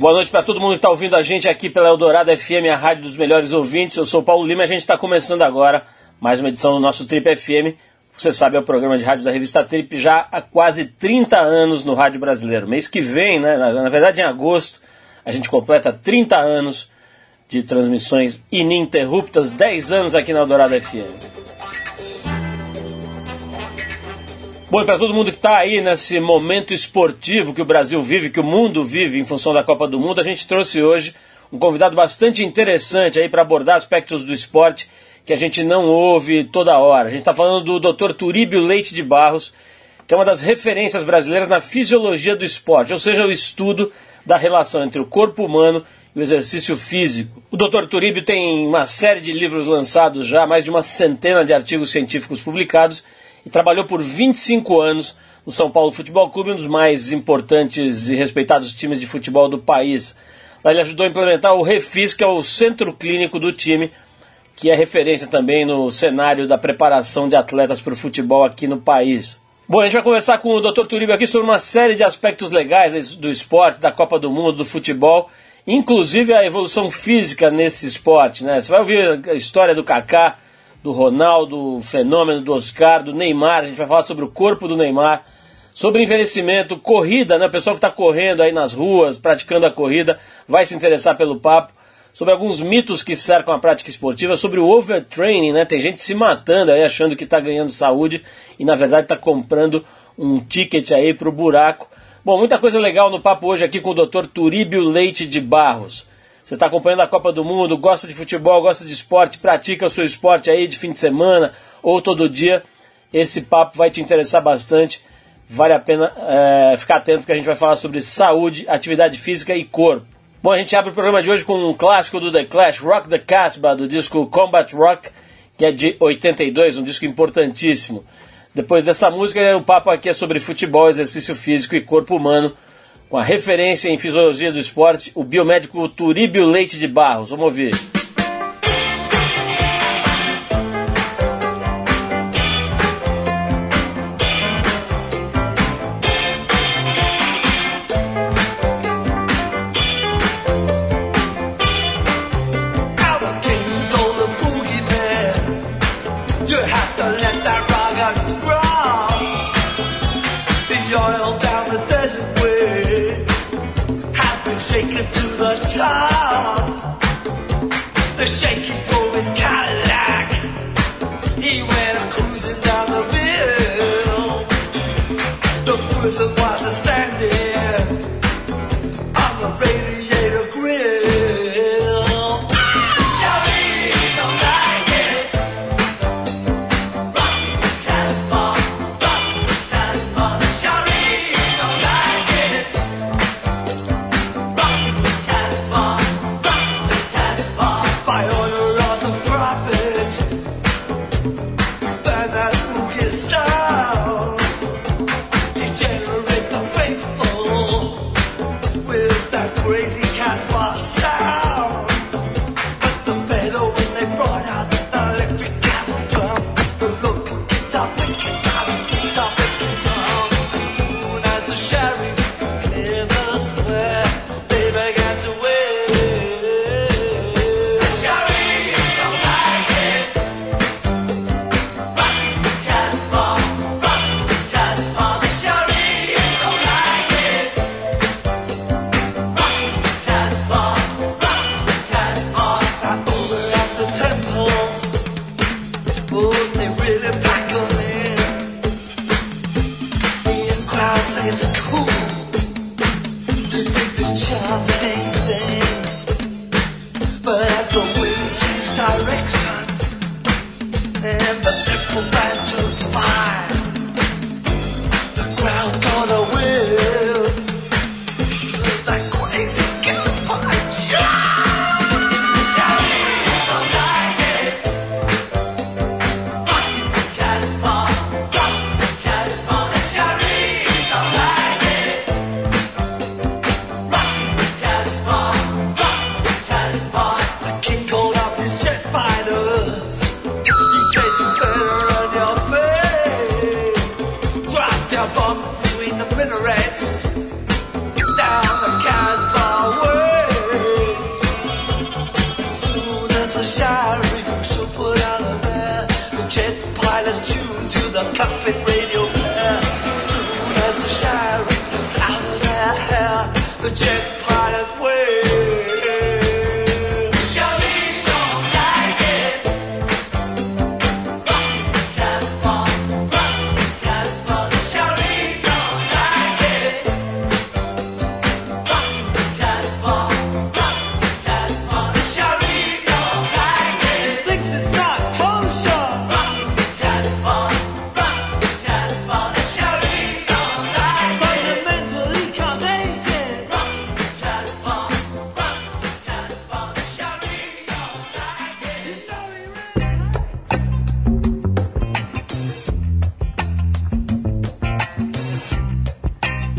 Boa noite para todo mundo que está ouvindo a gente aqui pela Eldorado FM, a rádio dos melhores ouvintes. Eu sou Paulo Lima e a gente está começando agora mais uma edição do nosso Trip FM. Você sabe, é o programa de rádio da revista Trip já há quase 30 anos no rádio brasileiro. Mês que vem, né, na, na verdade em agosto, a gente completa 30 anos de transmissões ininterruptas, 10 anos aqui na Eldorado FM. Bom, para todo mundo que está aí nesse momento esportivo que o Brasil vive, que o mundo vive em função da Copa do Mundo, a gente trouxe hoje um convidado bastante interessante aí para abordar aspectos do esporte que a gente não ouve toda hora. A gente está falando do Dr. Turíbio Leite de Barros, que é uma das referências brasileiras na fisiologia do esporte, ou seja, o estudo da relação entre o corpo humano e o exercício físico. O Dr. Turíbio tem uma série de livros lançados já, mais de uma centena de artigos científicos publicados e trabalhou por 25 anos no São Paulo Futebol Clube, um dos mais importantes e respeitados times de futebol do país. Lá ele ajudou a implementar o Refis, que é o centro clínico do time, que é referência também no cenário da preparação de atletas para o futebol aqui no país. Bom, a gente vai conversar com o Dr. Turíbio aqui sobre uma série de aspectos legais do esporte, da Copa do Mundo, do futebol, inclusive a evolução física nesse esporte. Né? Você vai ouvir a história do Kaká, do Ronaldo, o fenômeno do Oscar, do Neymar. A gente vai falar sobre o corpo do Neymar, sobre envelhecimento, corrida, né? O pessoal que está correndo aí nas ruas, praticando a corrida, vai se interessar pelo papo. Sobre alguns mitos que cercam a prática esportiva, sobre o overtraining, né? Tem gente se matando aí achando que está ganhando saúde e na verdade está comprando um ticket aí para o buraco. Bom, muita coisa legal no papo hoje aqui com o Dr. Turíbio Leite de Barros. Você está acompanhando a Copa do Mundo, gosta de futebol, gosta de esporte, pratica o seu esporte aí de fim de semana ou todo dia. Esse papo vai te interessar bastante. Vale a pena é, ficar atento porque a gente vai falar sobre saúde, atividade física e corpo. Bom, a gente abre o programa de hoje com um clássico do The Clash, Rock the Casbah, do disco Combat Rock, que é de 82, um disco importantíssimo. Depois dessa música, o papo aqui é sobre futebol, exercício físico e corpo humano com a referência em fisiologia do esporte, o biomédico Turíbio Leite de Barros. Vamos ouvir. The shaking drove his Cadillac. He went cruising down the. The was standing on the radio.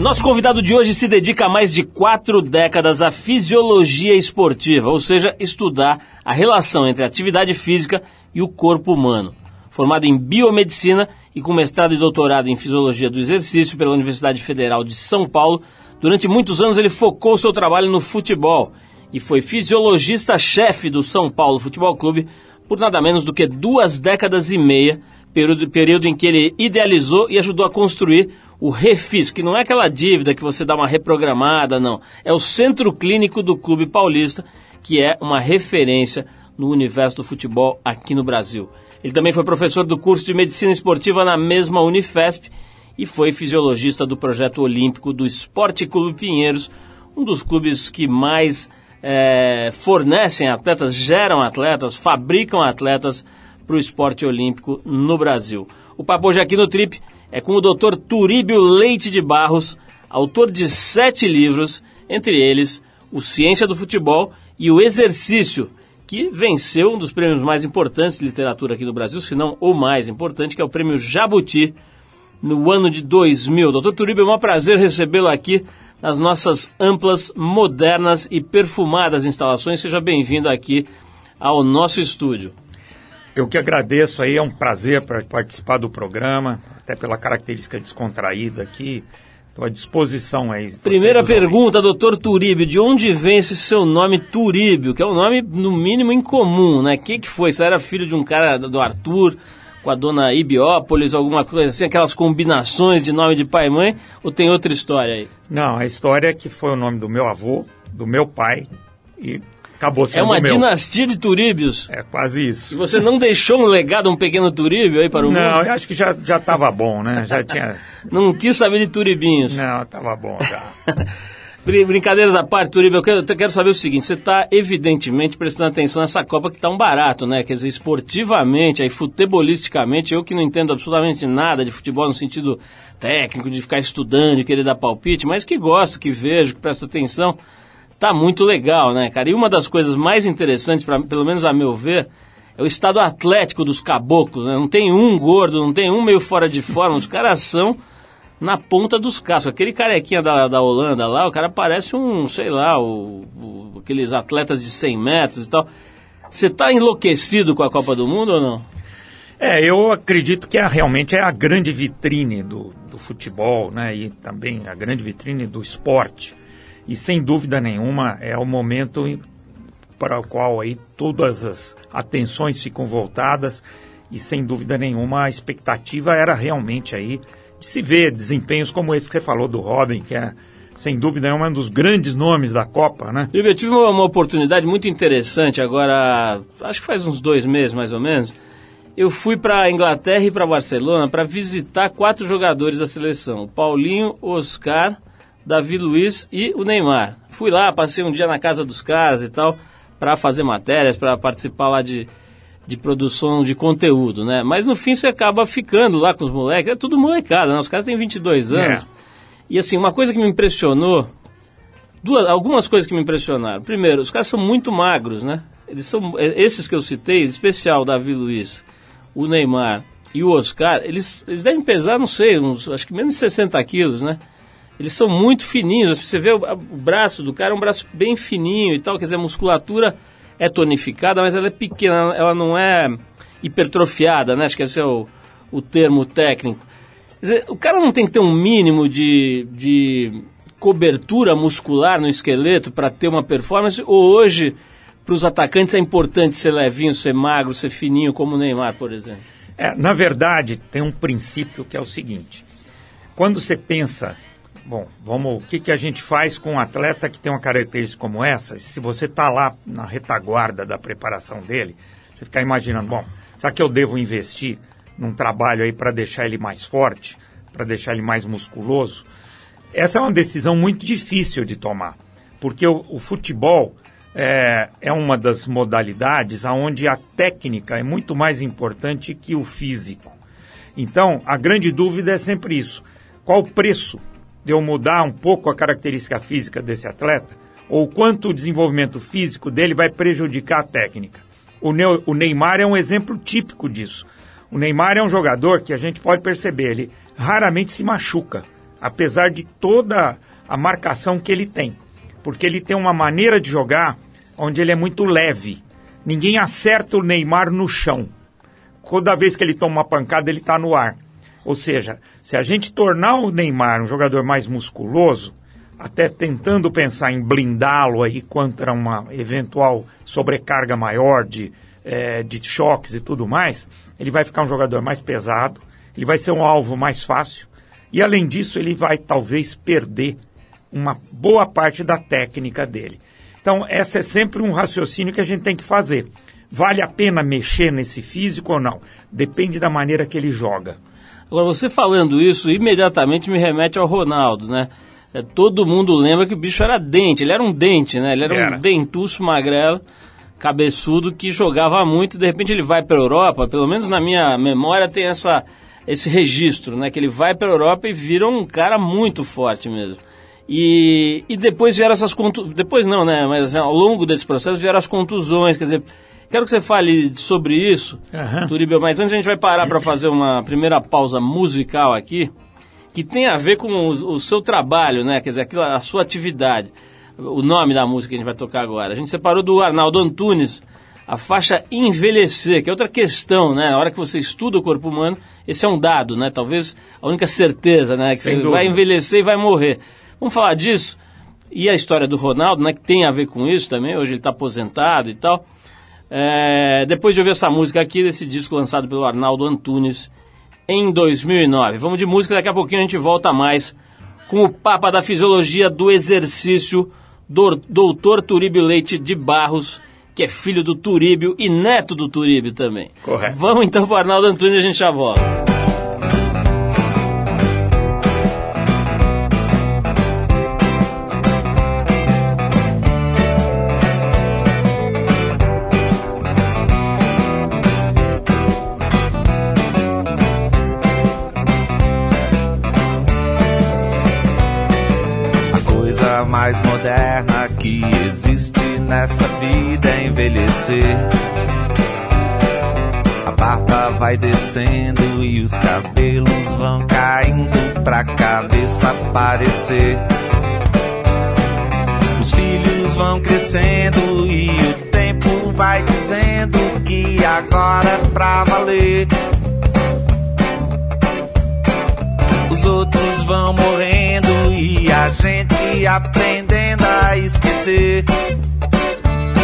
Nosso convidado de hoje se dedica há mais de quatro décadas à fisiologia esportiva, ou seja, estudar a relação entre a atividade física e o corpo humano. Formado em biomedicina e com mestrado e doutorado em fisiologia do exercício pela Universidade Federal de São Paulo, durante muitos anos ele focou seu trabalho no futebol e foi fisiologista-chefe do São Paulo Futebol Clube por nada menos do que duas décadas e meia, período, período em que ele idealizou e ajudou a construir o Refis, que não é aquela dívida que você dá uma reprogramada, não. É o Centro Clínico do Clube Paulista, que é uma referência no universo do futebol aqui no Brasil. Ele também foi professor do curso de Medicina Esportiva na mesma Unifesp e foi fisiologista do projeto olímpico do Esporte Clube Pinheiros, um dos clubes que mais é, fornecem atletas, geram atletas, fabricam atletas para o esporte olímpico no Brasil. O papo hoje aqui no Trip é com o Dr. Turíbio Leite de Barros, autor de sete livros, entre eles O Ciência do Futebol e O Exercício, que venceu um dos prêmios mais importantes de literatura aqui no Brasil, se não o mais importante, que é o prêmio Jabuti, no ano de 2000. Doutor Turíbio, é um prazer recebê-lo aqui nas nossas amplas, modernas e perfumadas instalações. Seja bem-vindo aqui ao nosso estúdio. Eu que agradeço aí, é um prazer para participar do programa, até pela característica descontraída aqui. Estou à disposição aí. Primeira pergunta, ouvintes. doutor Turíbio, de onde vem esse seu nome Turíbio, que é um nome no mínimo incomum, né? O que, que foi? Você era filho de um cara do Arthur, com a dona Ibiópolis, alguma coisa assim, aquelas combinações de nome de pai e mãe, ou tem outra história aí? Não, a história é que foi o nome do meu avô, do meu pai, e acabou sendo É uma meu. dinastia de Turíbios. É quase isso. E você não deixou um legado, um pequeno Turíbio aí para o não, mundo? Não, eu acho que já já estava bom, né? Já tinha. não quis saber de Turibinhos. Não, estava bom já. Brincadeiras à parte, Turíbio, eu quero, eu quero saber o seguinte: você está evidentemente prestando atenção nessa Copa que está um barato, né? Quer dizer, esportivamente, aí futebolisticamente, eu que não entendo absolutamente nada de futebol no sentido técnico, de ficar estudando, de querer dar palpite, mas que gosto, que vejo, que presto atenção tá muito legal, né, cara? E uma das coisas mais interessantes, pra, pelo menos a meu ver, é o estado atlético dos caboclos, né? Não tem um gordo, não tem um meio fora de forma, os caras são na ponta dos cascos. Aquele carequinha da, da Holanda lá, o cara parece um, sei lá, o, o, aqueles atletas de 100 metros e tal. Você tá enlouquecido com a Copa do Mundo ou não? É, eu acredito que é, realmente é a grande vitrine do, do futebol, né? E também a grande vitrine do esporte e sem dúvida nenhuma é o momento para o qual aí todas as atenções ficam voltadas e sem dúvida nenhuma a expectativa era realmente aí de se ver desempenhos como esse que você falou do Robin, que é sem dúvida é um dos grandes nomes da Copa, né? Eu tive uma, uma oportunidade muito interessante agora, acho que faz uns dois meses mais ou menos. Eu fui para a Inglaterra e para Barcelona para visitar quatro jogadores da seleção: Paulinho, Oscar, Davi Luiz e o Neymar. Fui lá, passei um dia na casa dos caras e tal, para fazer matérias, para participar lá de, de produção de conteúdo, né? Mas no fim você acaba ficando lá com os moleques, é tudo molecada, né? Os caras têm 22 anos. É. E assim, uma coisa que me impressionou, duas, algumas coisas que me impressionaram. Primeiro, os caras são muito magros, né? Eles são, é, esses que eu citei, em especial o Davi Luiz, o Neymar e o Oscar, eles, eles devem pesar, não sei, uns, acho que menos de 60 quilos, né? Eles são muito fininhos. Você vê o, o, braço do cara, é um braço bem fininho e tal, quer dizer, a musculatura é tonificada, mas ela é pequena, ela não é hipertrofiada, né? Acho que esse é o, o termo técnico. Quer dizer, o cara não tem que ter um mínimo de, de cobertura muscular no esqueleto para ter uma performance, ou hoje, para os atacantes, é importante ser levinho, ser magro, ser fininho, como o Neymar, por exemplo? É, na verdade, tem um princípio que é o seguinte: quando você pensa Bom, vamos. O que, que a gente faz com um atleta que tem uma característica como essa? Se você está lá na retaguarda da preparação dele, você fica imaginando, bom, será que eu devo investir num trabalho aí para deixar ele mais forte, para deixar ele mais musculoso? Essa é uma decisão muito difícil de tomar, porque o, o futebol é, é uma das modalidades onde a técnica é muito mais importante que o físico. Então, a grande dúvida é sempre isso: qual o preço de eu mudar um pouco a característica física desse atleta? Ou quanto o desenvolvimento físico dele vai prejudicar a técnica? O, Neu, o Neymar é um exemplo típico disso. O Neymar é um jogador que a gente pode perceber, ele raramente se machuca, apesar de toda a marcação que ele tem. Porque ele tem uma maneira de jogar onde ele é muito leve. Ninguém acerta o Neymar no chão. Toda vez que ele toma uma pancada, ele está no ar. Ou seja, se a gente tornar o Neymar um jogador mais musculoso, até tentando pensar em blindá-lo aí contra uma eventual sobrecarga maior de, é, de choques e tudo mais, ele vai ficar um jogador mais pesado, ele vai ser um alvo mais fácil e, além disso, ele vai talvez perder uma boa parte da técnica dele. Então, esse é sempre um raciocínio que a gente tem que fazer. Vale a pena mexer nesse físico ou não? Depende da maneira que ele joga. Agora, você falando isso, imediatamente me remete ao Ronaldo, né? É, todo mundo lembra que o bicho era dente, ele era um dente, né? Ele era, era. um dentuço magrelo, cabeçudo, que jogava muito, de repente ele vai para a Europa, pelo menos na minha memória tem essa, esse registro, né? Que ele vai para a Europa e vira um cara muito forte mesmo. E, e depois vieram essas contusões, depois não, né? Mas assim, ao longo desse processo vieram as contusões, quer dizer, Quero que você fale sobre isso, uhum. Turibio, mas antes a gente vai parar para fazer uma primeira pausa musical aqui, que tem a ver com o, o, seu trabalho, né? Quer dizer, a sua atividade. O nome da música que a gente vai tocar agora. A gente separou do Arnaldo Antunes a faixa envelhecer, que é outra questão, né? Na hora que você estuda o corpo humano, esse é um dado, né? Talvez a única certeza, né? Que Sem você dúvida. vai envelhecer e vai morrer. Vamos falar disso? E a história do Ronaldo, né? Que tem a ver com isso também. Hoje ele está aposentado e tal. É, depois de ouvir essa música aqui, desse disco lançado pelo Arnaldo Antunes em 2009. Vamos de música, daqui a pouquinho a gente volta mais com o Papa da Fisiologia do Exercício, do, Doutor Turíbio Leite de Barros, que é filho do Turíbio e neto do Turíbio também. Correto. Vamos então para o Arnaldo Antunes e a gente já volta. Existe nessa vida é envelhecer. A barba vai descendo e os cabelos vão caindo pra cabeça aparecer. Os filhos vão crescendo e o tempo vai dizendo que agora é pra valer. Os outros vão morrendo e a gente aprendendo a esquecer.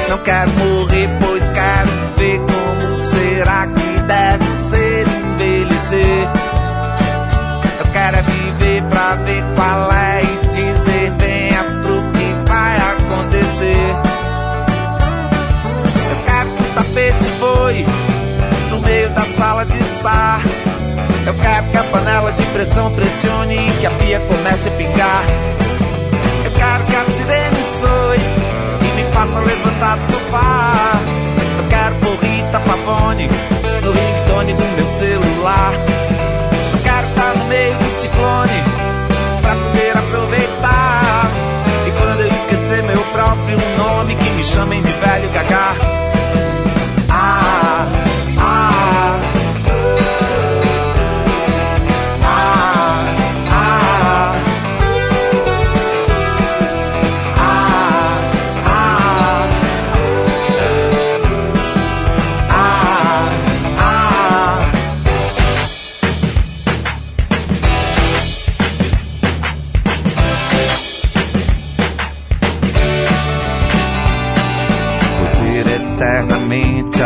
Não quero morrer, pois quero ver como será que deve ser envelhecer. Eu quero é viver pra ver qual é e dizer venha pro que vai acontecer. Eu quero que o tapete voe no meio da sala de estar. Eu quero que a panela de pressão pressione e que a pia comece a pingar. Eu quero que a sirene soe e me faça levantar do sofá. Eu quero por Rita Pavone no ringtone do meu celular. Eu quero estar no meio do ciclone pra poder aproveitar. E quando eu esquecer meu próprio nome, que me chamem de velho gagá.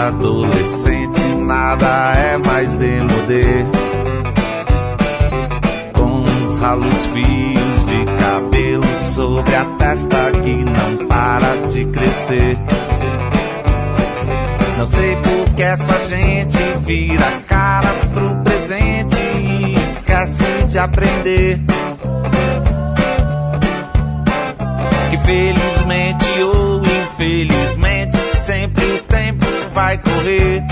Adolescente nada é mais demodê. Com os ralos fios de sobre a testa que não para de crescer. Não sei por que essa gente vira a cara pro presente e esquece de aprender. Que felizmente ou vai correr.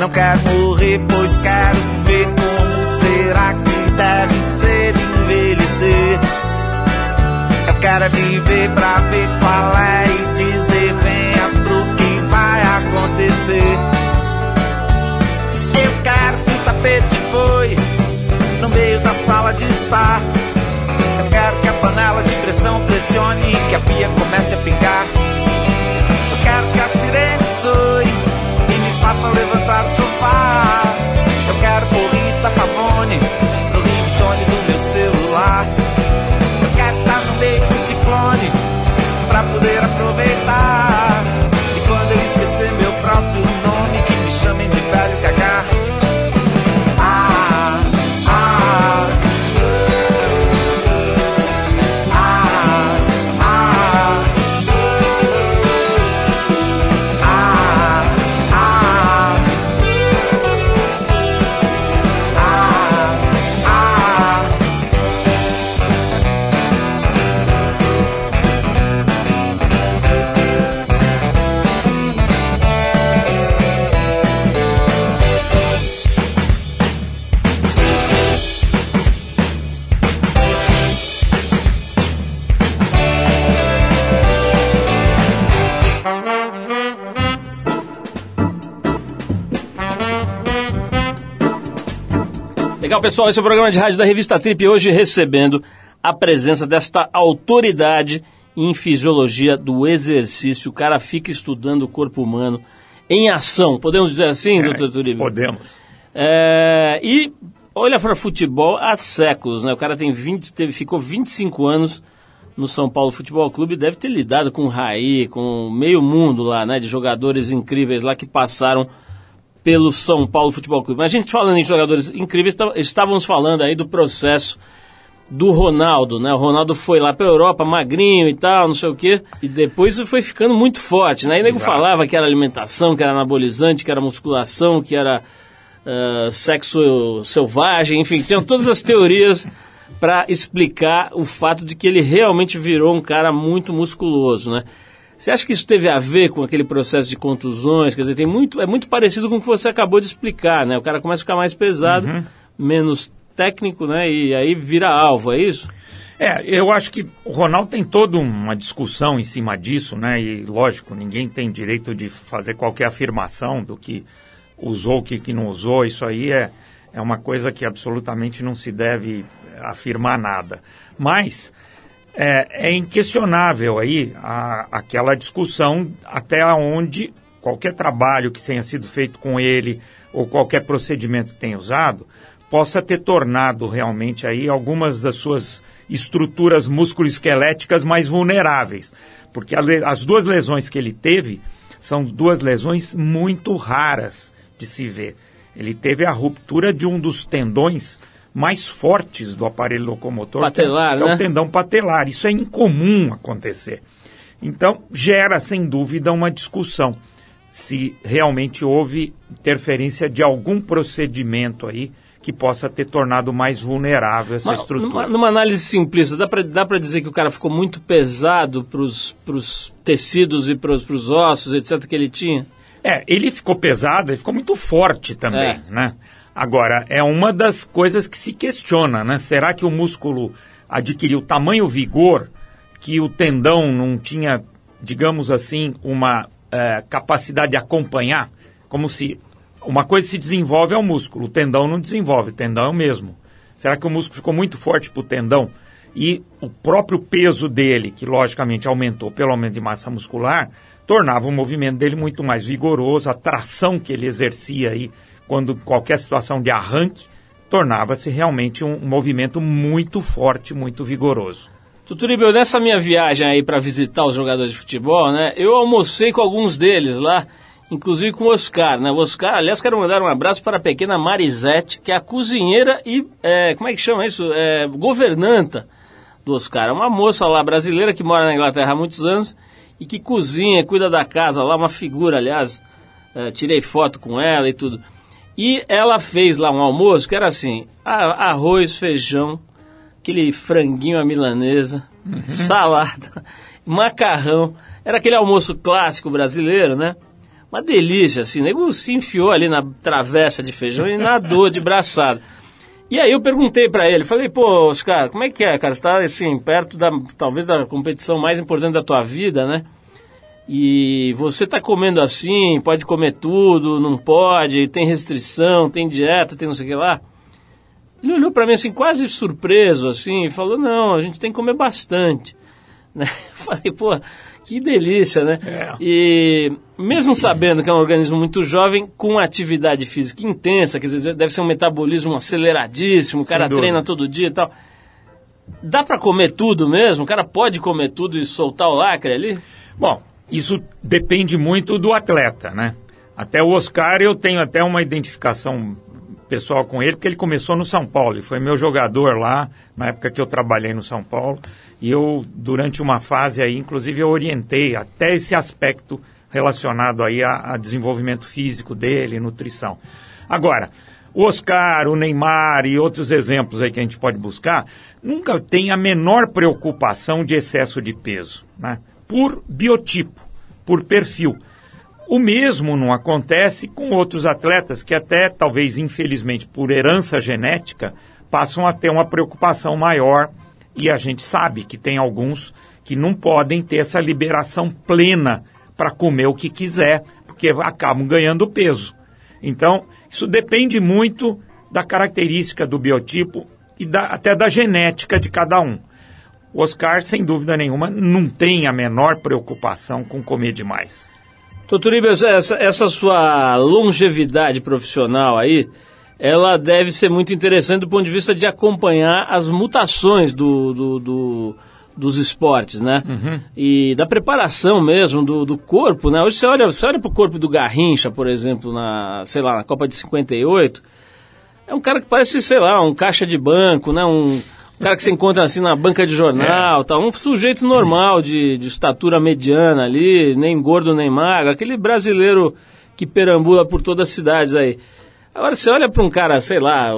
Não quero morrer, pois quero ver como será que deve ser envelhecer. Eu quero viver pra ver qual é e dizer venha pro que vai acontecer. Eu quero que o tapete foi no meio da sala de estar. Eu quero que a panela de pressão pressione e que a pia comece a pingar. Faça levantar do sofá. Eu quero por Rita Pavone Legal, pessoal, esse é o programa de rádio da revista Trip, hoje recebendo a presença desta autoridade em fisiologia do exercício. O cara fica estudando o corpo humano em ação, podemos dizer assim, doutor Turibio? Podemos. É, e olha para futebol há séculos, né? O cara tem 20, teve, ficou 25 anos no São Paulo Futebol Clube deve ter lidado com o Raí, com meio mundo lá, né? De jogadores incríveis lá que passaram pelo São Paulo Futebol Clube. Mas a gente falando em jogadores incríveis, tá- estávamos falando aí do processo do Ronaldo, né? O Ronaldo foi lá para Europa, magrinho e tal, não sei o quê, e depois foi ficando muito forte, né? Aí nego Exato. falava que era alimentação, que era anabolizante, que era musculação, que era ah, sexo selvagem, enfim, tinham todas as teorias para explicar o fato de que ele realmente virou um cara muito musculoso, né? Você acha que isso teve a ver com aquele processo de contusões? Quer dizer, tem muito, é muito parecido com o que você acabou de explicar, né? O cara começa a ficar mais pesado, menos técnico, né? E aí vira alvo, é isso? É, eu acho que o Ronaldo tem toda uma discussão em cima disso, né? E lógico, ninguém tem direito de fazer qualquer afirmação do que usou, o que, que não usou. Isso aí é, é uma coisa que absolutamente não se deve afirmar nada. Mas é, é inquestionável aí a, aquela discussão até onde qualquer trabalho que tenha sido feito com ele ou qualquer procedimento que tenha usado possa ter tornado realmente aí algumas das suas estruturas musculoesqueléticas mais vulneráveis. Porque a as duas lesões que ele teve são duas lesões muito raras de se ver. Ele teve a ruptura de um dos tendões mais fortes do aparelho locomotor, Patelar, que é né? o tendão patelar. Isso é incomum acontecer. Então, gera, sem dúvida, uma discussão se realmente houve interferência de algum procedimento aí que possa ter tornado mais vulnerável essa Mas, estrutura. Numa, numa análise simplista, dá pra dizer que o cara ficou muito pesado pros, pros tecidos e pros, pros ossos, etc., que ele tinha? É, ele ficou pesado, ele ficou muito forte também, É. né? Agora, é uma das coisas que se questiona, né? Será que o músculo adquiriu tamanho vigor que o tendão não tinha, digamos assim, uma eh, capacidade de acompanhar? Como se uma coisa se desenvolve ao músculo, o tendão não desenvolve, o tendão é o mesmo. Será que o músculo ficou muito forte para o tendão? E o próprio peso dele, que logicamente aumentou pelo aumento de massa muscular, tornava o movimento dele muito mais vigoroso, a tração que ele exercia aí, quando qualquer situação de arranque, tornava-se realmente um, movimento muito forte, muito vigoroso. Tuturibel, nessa minha viagem aí para visitar os jogadores de futebol, né? Eu almocei com alguns deles lá, inclusive com o Oscar, né? O Oscar, aliás, quero mandar um abraço para a pequena Marisete, que é a cozinheira e, é, como é que chama isso? É, governanta do Oscar? É uma moça lá brasileira que mora na Inglaterra há muitos anos e que cozinha, cuida da casa lá, uma figura, aliás. É, tirei foto com ela e tudo. E ela fez lá um almoço que era assim: arroz, feijão, aquele franguinho à milanesa, uhum. salada, macarrão. Era aquele almoço clássico brasileiro, né? Uma delícia, assim. O nego se enfiou ali na travessa de feijão e nadou de braçada. E aí eu perguntei para ele, falei, pô, Oscar, como é que é, cara? Você tá, assim, perto da, talvez da competição mais importante da tua vida, né? E você tá comendo assim, pode comer tudo, não pode, tem restrição, tem dieta, tem não sei o que lá. Ele olhou para mim assim, quase surpreso, assim, e falou, não, a gente tem que comer bastante. Né? Eu falei, pô, que delícia, né? É. E mesmo sabendo que é um organismo muito jovem, com atividade física intensa, quer dizer, deve ser um metabolismo aceleradíssimo, o cara treina todo dia e tal. Dá para comer tudo mesmo? O cara pode comer tudo e soltar o lacre ali? Bom, isso depende muito do atleta, né? Até o Oscar eu tenho até uma identificação pessoal com ele, porque ele começou no São Paulo, e foi meu jogador lá, na época que eu trabalhei no São Paulo, e eu, durante uma fase aí, inclusive, eu orientei até esse aspecto relacionado aí a, a desenvolvimento físico dele, nutrição. Agora, o Oscar, o Neymar e outros exemplos aí que a gente pode buscar, nunca tem a menor preocupação de excesso de peso, né? Por biotipo, por perfil. O mesmo não acontece com outros atletas que até, talvez infelizmente por herança genética, passam a ter uma preocupação maior e a gente sabe que tem alguns que não podem ter essa liberação plena para comer o que quiser, porque acabam ganhando peso. Então, isso depende muito da característica do biotipo e da, até da genética de cada um. O Oscar, sem dúvida nenhuma, não tem a menor preocupação com comer demais. Doutor Ibers, essa, essa sua longevidade profissional aí, ela deve ser muito interessante do ponto de vista de acompanhar as mutações do, do, do dos esportes, né? Uhum. E da preparação mesmo do, do corpo, né? Hoje você olha, você olha pro corpo do Garrincha, por exemplo, na, sei lá, na Copa de 58, é um cara que parece, sei lá, um caixa de banco, né? Um, o cara que você encontra assim na banca de jornal, é. tá, um sujeito normal, de, de estatura mediana ali, nem gordo nem magro, aquele brasileiro que perambula por todas as cidades aí. Agora você olha para um cara, sei lá,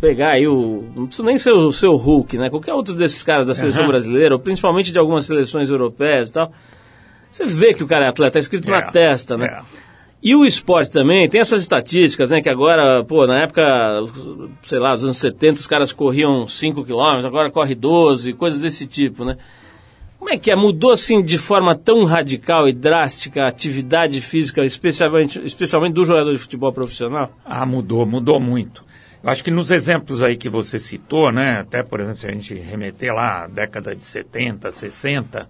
pegar aí o. Não precisa nem ser o seu Hulk, né? Qualquer outro desses caras da seleção uhum. brasileira, ou principalmente de algumas seleções europeias e tal. Você vê que o cara é atleta, tá escrito é. na testa, né? É. E o esporte também, tem essas estatísticas, né? Que agora, pô, na época, sei lá, nos anos 70, os caras corriam 5 km, agora corre 12, coisas desse tipo, né? Como é que é? Mudou assim de forma tão radical e drástica a atividade física, especialmente, especialmente do jogador de futebol profissional? Ah, mudou, mudou muito. Eu acho que nos exemplos aí que você citou, né? Até, por exemplo, se a gente remeter lá à década de 70, 60,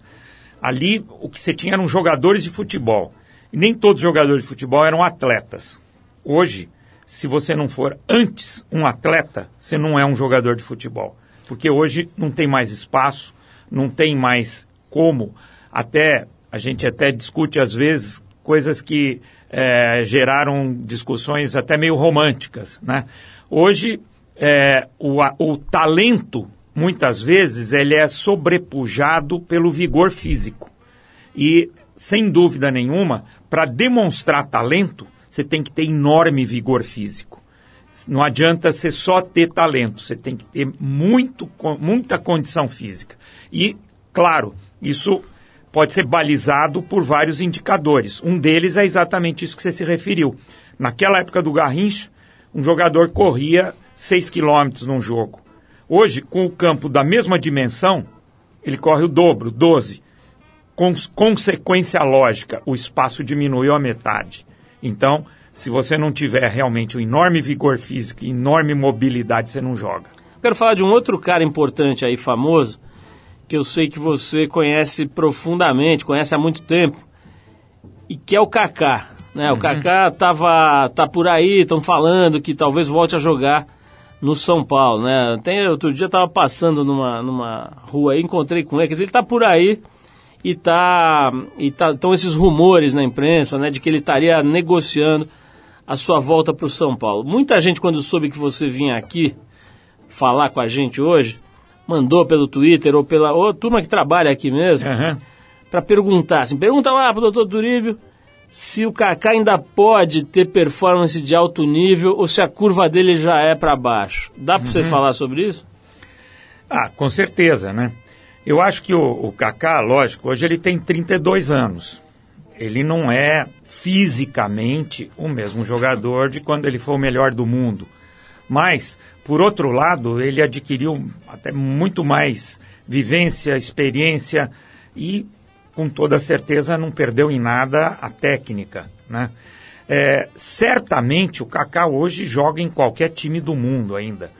ali o que você tinha eram jogadores de futebol nem todos os jogadores de futebol eram atletas. Hoje, se você não for antes um atleta, você não é um jogador de futebol. Porque hoje não tem mais espaço, não tem mais como. Até a gente até discute às vezes coisas que é, geraram discussões até meio românticas. Né? Hoje, é, o, o talento, muitas vezes, ele é sobrepujado pelo vigor físico. E, sem dúvida nenhuma, para demonstrar talento, você tem que ter enorme vigor físico. Não adianta você só ter talento, você tem que ter muito, muita condição física. E, claro, isso pode ser balizado por vários indicadores. Um deles é exatamente isso que você se referiu. Naquela época do Garrincha, um jogador corria 6 quilômetros num jogo. Hoje, com o campo da mesma dimensão, ele corre o dobro, 12 com consequência lógica, o espaço diminuiu a metade. Então, se você não tiver realmente um enorme vigor físico e enorme mobilidade, você não joga. Quero falar de um outro cara importante aí, famoso, que eu sei que você conhece profundamente, conhece há muito tempo, e que é o Kaká. Né? Uhum. O Kaká tava, tá por aí, estão falando que talvez volte a jogar no São Paulo. Né? Tem, outro dia eu estava passando numa, numa rua aí, encontrei com ele, quer dizer, ele está por aí e tá e tá estão esses rumores na imprensa, né, de que ele estaria negociando a sua volta para o São Paulo. Muita gente quando soube que você vinha aqui falar com a gente hoje, mandou pelo Twitter ou pela ou turma que trabalha aqui mesmo, Aham. para perguntar, assim, pergunta lá pro doutor Turíbio se o Kaká ainda pode ter performance de alto nível ou se a curva dele já é para baixo. Dá para você falar sobre isso? Ah, com certeza, né? Eu acho que o, o Kaká, lógico, hoje ele tem 32 anos. Ele não é fisicamente o mesmo jogador de quando ele foi o melhor do mundo. Mas, por outro lado, ele adquiriu até muito mais vivência, experiência e, com toda certeza, não perdeu em nada a técnica, né? É, certamente o Kaká hoje joga em qualquer time do mundo ainda.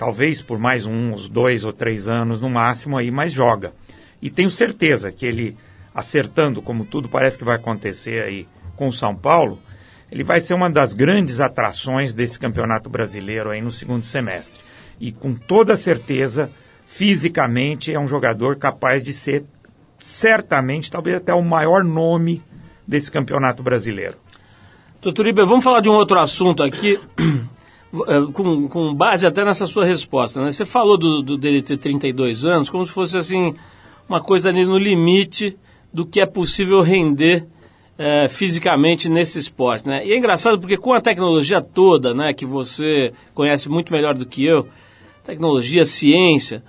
Talvez por mais uns dois ou três anos no máximo aí, mas joga. E tenho certeza que ele, acertando como tudo parece que vai acontecer aí com o São Paulo, ele vai ser uma das grandes atrações desse campeonato brasileiro aí no segundo semestre. E com toda certeza, fisicamente, é um jogador capaz de ser, certamente, talvez até o maior nome desse campeonato brasileiro. Doutor Iber, vamos falar de um outro assunto aqui, com, com base até nessa sua resposta. Né? Você falou do, do, dele ter 32 anos como se fosse assim uma coisa ali no limite do que é possível render eh, fisicamente nesse esporte. Né? E é engraçado porque com a tecnologia toda, né, que você conhece muito melhor do que eu, tecnologia, ciência,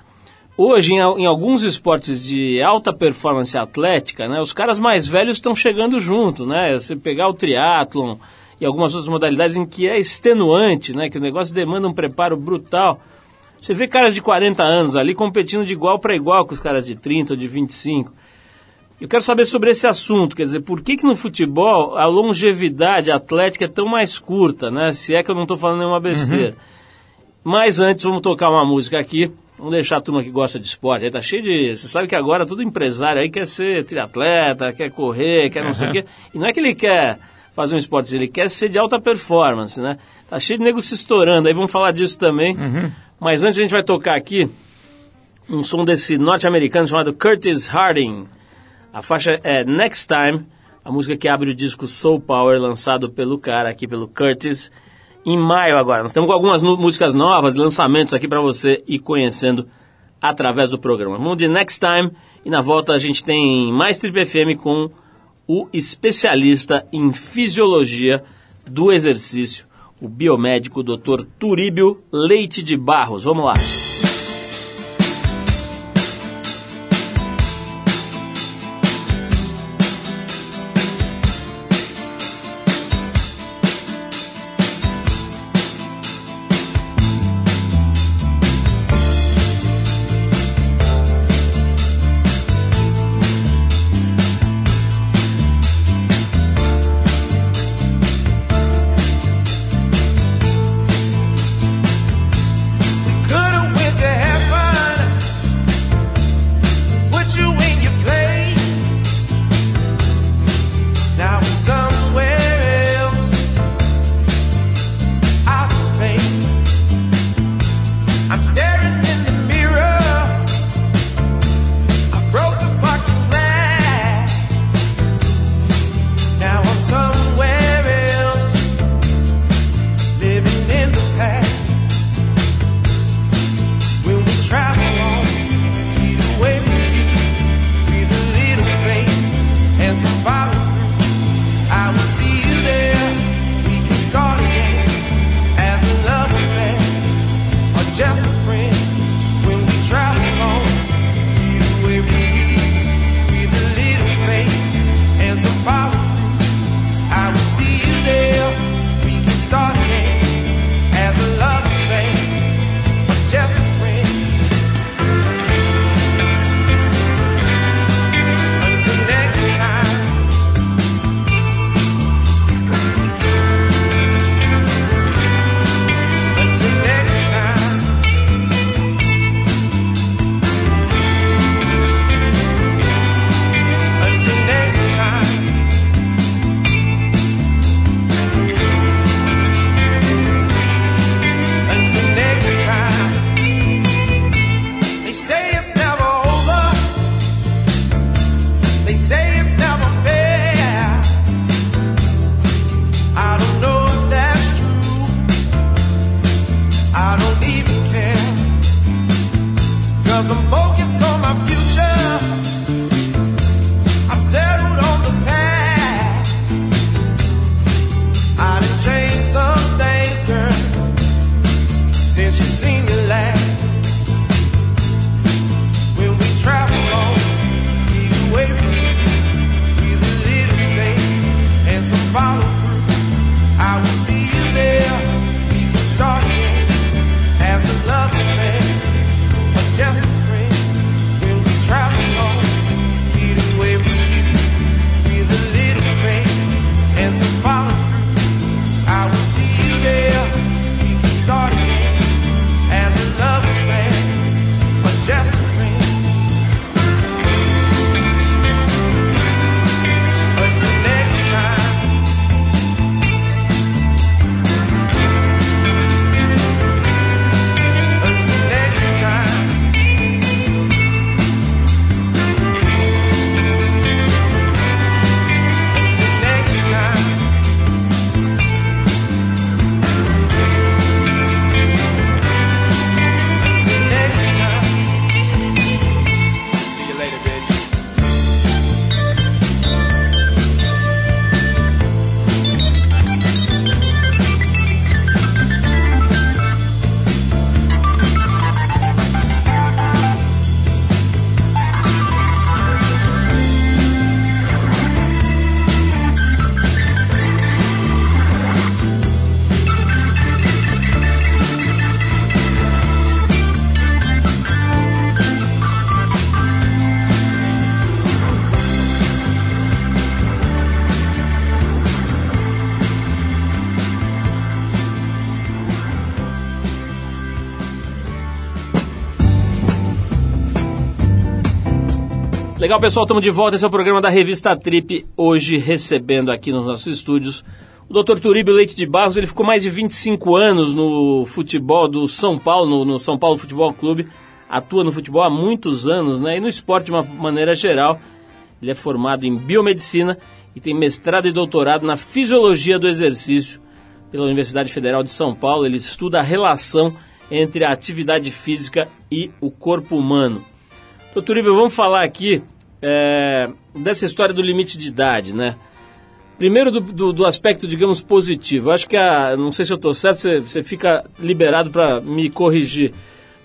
hoje em, em alguns esportes de alta performance atlética, né, os caras mais velhos estão chegando junto. Né? Você pegar o triatlon e algumas outras modalidades em que é extenuante, né, que o negócio demanda um preparo brutal. Você vê caras de 40 anos ali competindo de igual para igual com os caras de 30 ou de 25. Eu quero saber sobre esse assunto, quer dizer, por que, que no futebol a longevidade atlética é tão mais curta, né? Se é que eu não estou falando nenhuma besteira. Uhum. Mas antes, vamos tocar uma música aqui. Vamos deixar a turma que gosta de esporte. Aí tá cheio de. Você sabe que agora todo empresário aí quer ser triatleta, quer correr, quer não uhum. sei o quê. E não é que ele quer fazer um esporte, ele quer ser de alta performance, né? Tá cheio de nego se estourando, aí vamos falar disso também. Uhum. Mas antes a gente vai tocar aqui um som desse norte-americano chamado Curtis Harding. A faixa é Next Time, a música que abre o disco Soul Power, lançado pelo cara aqui, pelo Curtis, em maio agora. Nós estamos com algumas músicas novas, lançamentos aqui para você ir conhecendo através do programa. Vamos de Next Time e na volta a gente tem mais Trip FM com o especialista em fisiologia do exercício, o biomédico Dr. Turíbio Leite de Barros. Vamos lá. Legal, pessoal, estamos de volta. Esse é o programa da revista Trip. Hoje, recebendo aqui nos nossos estúdios o Dr. Turíbio Leite de Barros. Ele ficou mais de 25 anos no futebol do São Paulo, no, São Paulo Futebol Clube. Atua no futebol há muitos anos, né? E no esporte de uma maneira geral. Ele é formado em biomedicina e tem mestrado e doutorado na fisiologia do exercício pela Universidade Federal de São Paulo. Ele estuda a relação entre a atividade física e o corpo humano. Doutor Ivo, vamos falar aqui é, dessa história do limite de idade, né? Primeiro do, do, do aspecto, digamos, positivo. Acho que, a, não sei se eu estou certo, você, você fica liberado para me corrigir.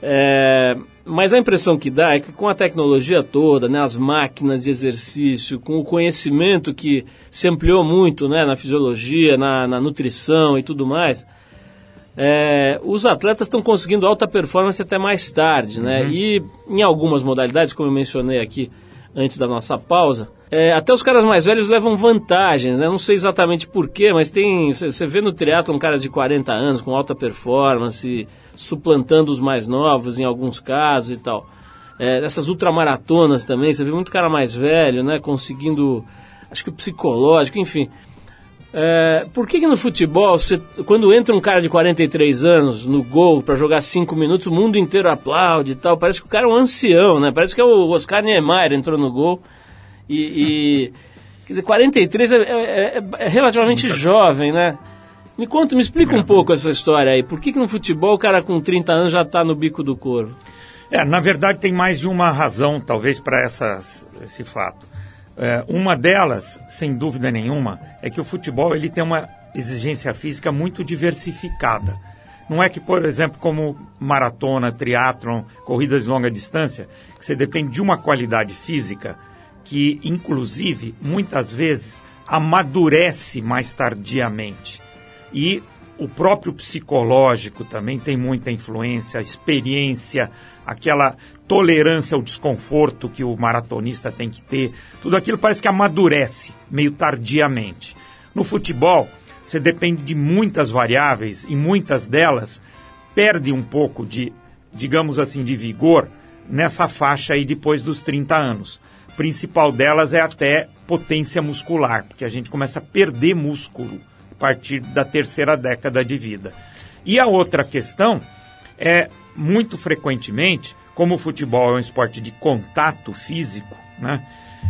É, mas a impressão que dá é que com a tecnologia toda, né, as máquinas de exercício, com o conhecimento que se ampliou muito né, na fisiologia, na, na nutrição e tudo mais, é, os atletas estão conseguindo alta performance até mais tarde, né? Uhum. E em algumas modalidades, como eu mencionei aqui antes da nossa pausa, é, até os caras mais velhos levam vantagens, né? Não sei exatamente porquê, mas tem. Você vê no triatlon caras de 40 anos com alta performance, suplantando os mais novos em alguns casos e tal. É, essas ultramaratonas também, você vê muito cara mais velho, né? Conseguindo, acho que o psicológico, enfim. É, por que, que, no futebol, você, quando entra um cara de 43 anos no gol para jogar 5 minutos, o mundo inteiro aplaude e tal? Parece que o cara é um ancião, né? Parece que é o Oscar Niemeyer entrou no gol e. e quer dizer, 43 é, é, é, é relativamente jovem, né? Me conta, me explica um pouco essa história aí. Por que, que no futebol o cara com 30 anos já está no bico do corvo? É, na verdade tem mais de uma razão, talvez, para esse fato. É, uma delas, sem dúvida nenhuma, é que o futebol ele tem uma exigência física muito diversificada. Não é que, por exemplo, como maratona, triatlon, corridas de longa distância, que você depende de uma qualidade física que, inclusive, muitas vezes amadurece mais tardiamente. E o próprio psicológico também tem muita influência, a experiência, aquela tolerância ao desconforto que o maratonista tem que ter, tudo aquilo parece que amadurece meio tardiamente. No futebol, você depende de muitas variáveis e muitas delas perde um pouco de, digamos assim, de vigor nessa faixa aí depois dos 30 anos. Principal delas é até potência muscular, porque a gente começa a perder músculo partir da terceira década de vida. E a outra questão é, muito frequentemente, como o futebol é um esporte de contato físico, né?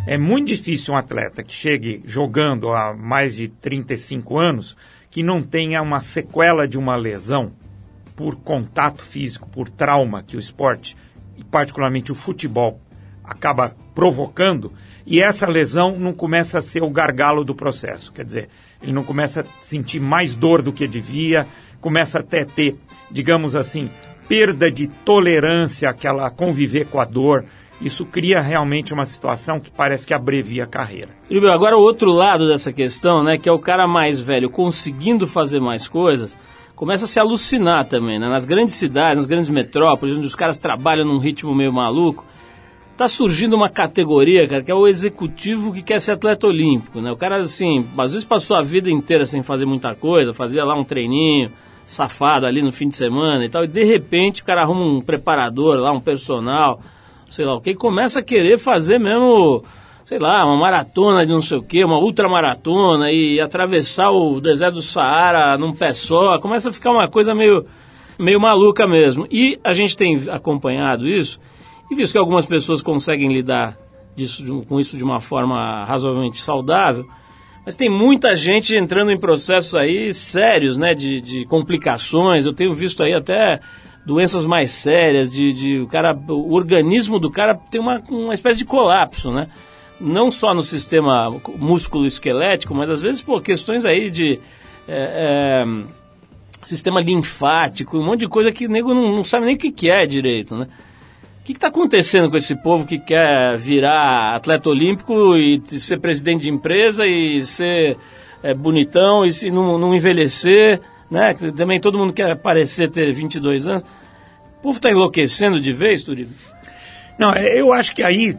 É muito difícil um atleta que chegue jogando há mais de 35 anos que não tenha uma sequela de uma lesão por contato físico, por trauma que o esporte, e particularmente o futebol, acaba provocando, e essa lesão não começa a ser o gargalo do processo. Quer dizer, ele não começa a sentir mais dor do que devia, começa até a ter, digamos assim, perda de tolerância àquela conviver com a dor. Isso cria realmente uma situação que parece que abrevia a carreira. E, agora o outro lado dessa questão, né, que é o cara mais velho conseguindo fazer mais coisas, começa a se alucinar também, né? Nas grandes cidades, nas grandes metrópoles, onde os caras trabalham num ritmo meio maluco, tá surgindo uma categoria, cara, que é o executivo que quer ser atleta olímpico, né? O cara, assim, às vezes passou a vida inteira sem fazer muita coisa, fazia lá um treininho, safado ali no fim de semana e tal, e de repente o cara arruma um preparador lá, um personal, sei lá o que, e começa a querer fazer mesmo, sei lá, uma maratona de não sei o que, uma ultramaratona e atravessar o deserto do Saara num pé só, começa a ficar uma coisa meio, meio maluca mesmo. E a gente tem acompanhado isso e visto que algumas pessoas conseguem lidar disso, com isso de uma forma razoavelmente saudável, mas tem muita gente entrando em processos aí sérios, né, de, de complicações. Eu tenho visto aí até doenças mais sérias, de, de o cara, o organismo do cara tem uma, uma espécie de colapso, né? Não só no sistema músculo-esquelético, mas às vezes por questões aí de é, é, sistema linfático, um monte de coisa que o nego não, não sabe nem o que, que é direito, né? Que está acontecendo com esse povo que quer virar atleta olímpico e ser presidente de empresa e ser é, bonitão e se não, não, envelhecer, né? Também todo mundo quer parecer ter 22 anos. O povo está enlouquecendo de vez, Turino? Não, é, eu acho que aí,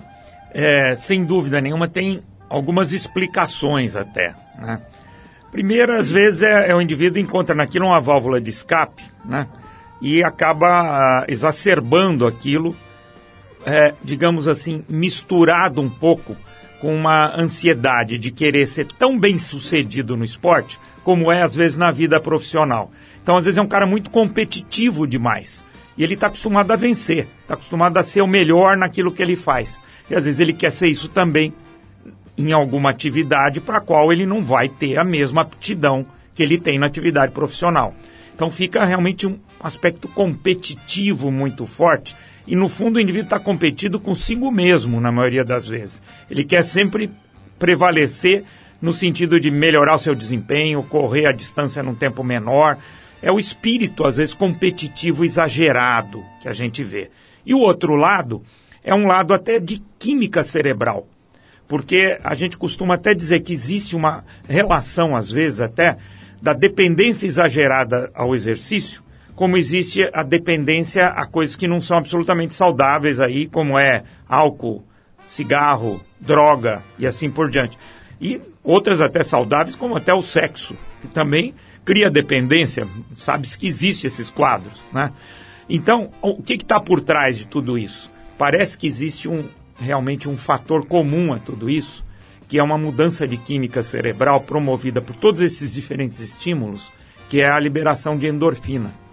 é, sem dúvida nenhuma, tem algumas explicações até, né? Primeiro, às vezes, é, é o indivíduo encontra naquilo uma válvula de escape, né? E acaba ah, exacerbando aquilo é, digamos assim, misturado um pouco com uma ansiedade de querer ser tão bem sucedido no esporte como é às vezes na vida profissional. Então, às vezes, é um cara muito competitivo demais. E ele está acostumado a vencer, está acostumado a ser o melhor naquilo que ele faz. E às vezes ele quer ser isso também em alguma atividade para a qual ele não vai ter a mesma aptidão que ele tem na atividade profissional. Então fica realmente um aspecto competitivo muito forte. E no fundo o indivíduo está competindo consigo mesmo, na maioria das vezes. Ele quer sempre prevalecer no sentido de melhorar o seu desempenho, correr a distância num tempo menor. É o espírito, às vezes, competitivo exagerado que a gente vê. E o outro lado é um lado até de química cerebral. Porque a gente costuma até dizer que existe uma relação, às vezes, até da dependência exagerada ao exercício, como existe a dependência a coisas que não são absolutamente saudáveis aí, como é álcool, cigarro, droga e assim por diante. E outras até saudáveis, como até o sexo, que também cria dependência, sabe-se que existe esses quadros, né? Então, o que está por trás de tudo isso? Parece que existe um, realmente um fator comum a tudo isso, que é uma mudança de química cerebral promovida por todos esses diferentes estímulos, que é a liberação de endorfina.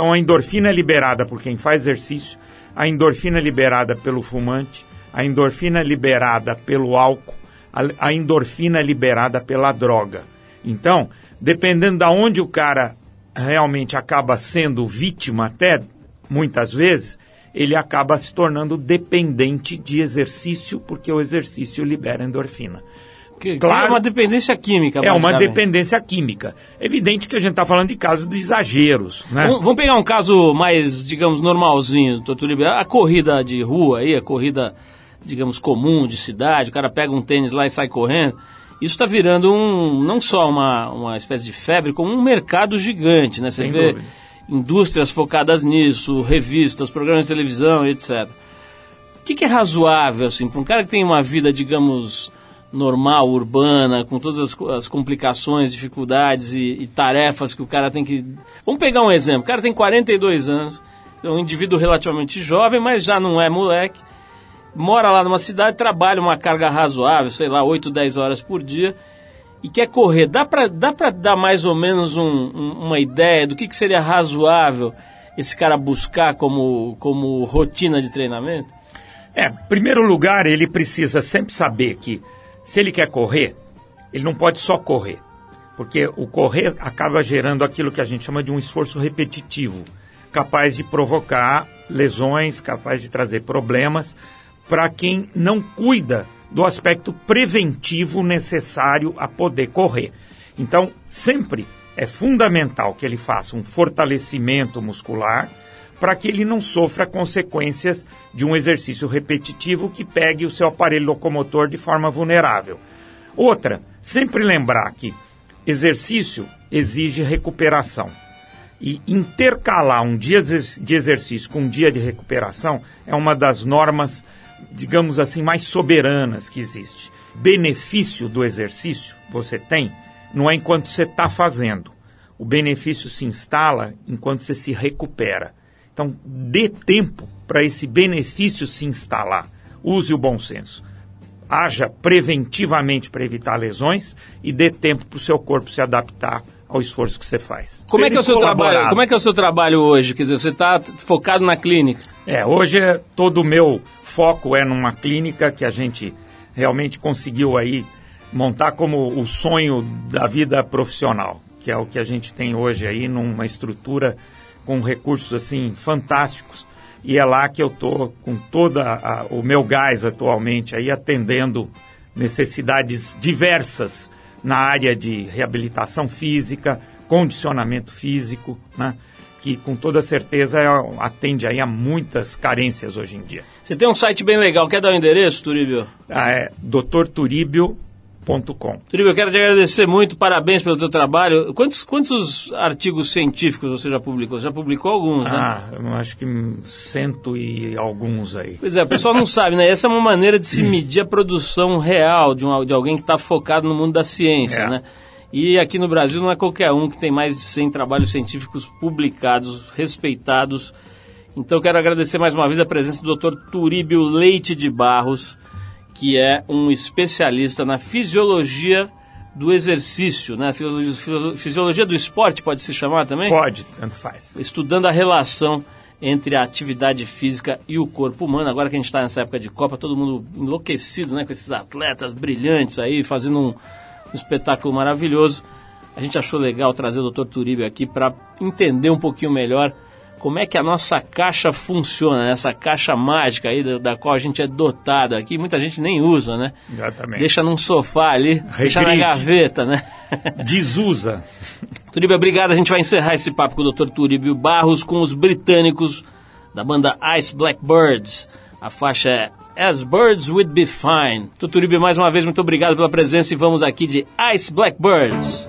Então, a endorfina é liberada por quem faz exercício, a endorfina é liberada pelo fumante, a endorfina é liberada pelo álcool, a, a endorfina é liberada pela droga. Então, dependendo de onde o cara realmente acaba sendo vítima, até muitas vezes, ele acaba se tornando dependente de exercício, porque o exercício libera endorfina. Que, claro, é uma dependência química. É uma dependência química. Evidente que a gente está falando de casos de exageros. Né? Vamos, vamos, pegar um caso mais, digamos, normalzinho, doutor Libera. A corrida de rua aí, a corrida, digamos, comum de cidade, o cara pega um tênis lá e sai correndo. Isso está virando um, não só uma, uma espécie de febre, como um mercado gigante, né? Você Sem vê dúvida. indústrias focadas nisso, revistas, programas de televisão, etc. O que, que é razoável, assim, para um cara que tem uma vida, digamos, normal, urbana, com todas as, as complicações, dificuldades e, e, tarefas que o cara tem que... Vamos pegar um exemplo. O cara tem 42 anos, é um indivíduo relativamente jovem, mas já não é moleque, mora lá numa cidade, trabalha uma carga razoável, sei lá, 8, 10 horas por dia, e quer correr. Dá para dá pra dar mais ou menos um, um, uma ideia do que, que seria razoável esse cara buscar como, como rotina de treinamento? É, em primeiro lugar, ele precisa sempre saber que se ele quer correr, ele não pode só correr. Porque o correr acaba gerando aquilo que a gente chama de um esforço repetitivo, capaz de provocar lesões, capaz de trazer problemas para quem não cuida do aspecto preventivo necessário a poder correr. Então, sempre é fundamental que ele faça um fortalecimento muscular para que ele não sofra consequências de um exercício repetitivo que pegue o seu aparelho locomotor de forma vulnerável. Outra, sempre lembrar que exercício exige recuperação. E intercalar um dia de exercício com um dia de recuperação é uma das normas, digamos assim, mais soberanas que existe. Benefício do exercício você tem não é enquanto você está fazendo. O benefício se instala enquanto você se recupera. Então, dê tempo para esse benefício se instalar. Use o bom senso. Haja preventivamente para evitar lesões e dê tempo para o seu corpo se adaptar ao esforço que você faz. Como é que é o seu trabalho? Como é que é o seu trabalho hoje? Quer dizer, você está focado na clínica? É, hoje é, todo o meu foco é numa clínica que a gente realmente conseguiu aí montar como o sonho da vida profissional, que é o que a gente tem hoje aí numa estrutura com recursos assim fantásticos e é lá que eu tô com toda o meu gás atualmente aí atendendo necessidades diversas na área de reabilitação física, condicionamento físico, né? que com toda certeza atende aí a muitas carências hoje em dia. Você tem um site bem legal, quer dar o um endereço, Turíbio? Ah, é doutorturíbio.com. Turíbio, eu quero te agradecer muito, parabéns pelo teu trabalho. Quantos, quantos artigos científicos você já publicou? Você já publicou alguns, né? Ah, eu acho que cento e alguns aí. Pois é, o pessoal não sabe, né? Essa é uma maneira de se medir a produção real de, um, de alguém que está focado no mundo da ciência, É. né? E aqui no Brasil não é qualquer um que tem mais de 100 trabalhos científicos publicados, respeitados Então quero agradecer mais uma vez a presença do Dr. Turíbio Leite de Barros, que é um especialista na fisiologia do exercício, né? Fisiologia do esporte pode se chamar também? Pode, tanto faz. Estudando a relação entre a atividade física e o corpo humano. Agora que a gente está nessa época de Copa, todo mundo enlouquecido, né? Com esses atletas brilhantes aí, fazendo um, um espetáculo maravilhoso. A gente achou legal trazer o Dr. Turíbio aqui para entender um pouquinho melhor como é que a nossa caixa funciona, né? essa caixa mágica aí da, da, qual a gente é dotado aqui, muita gente nem usa, né? Exatamente. Deixa num sofá ali, Regride. deixa na gaveta, né? Desusa. Turíbio, obrigado. A gente vai encerrar esse papo com o Dr. Turíbio Barros com os britânicos da banda Ice Blackbirds. A faixa é As Birds Would Be Fine. Turíbio, mais uma vez, muito obrigado pela presença e vamos aqui de Ice Blackbirds.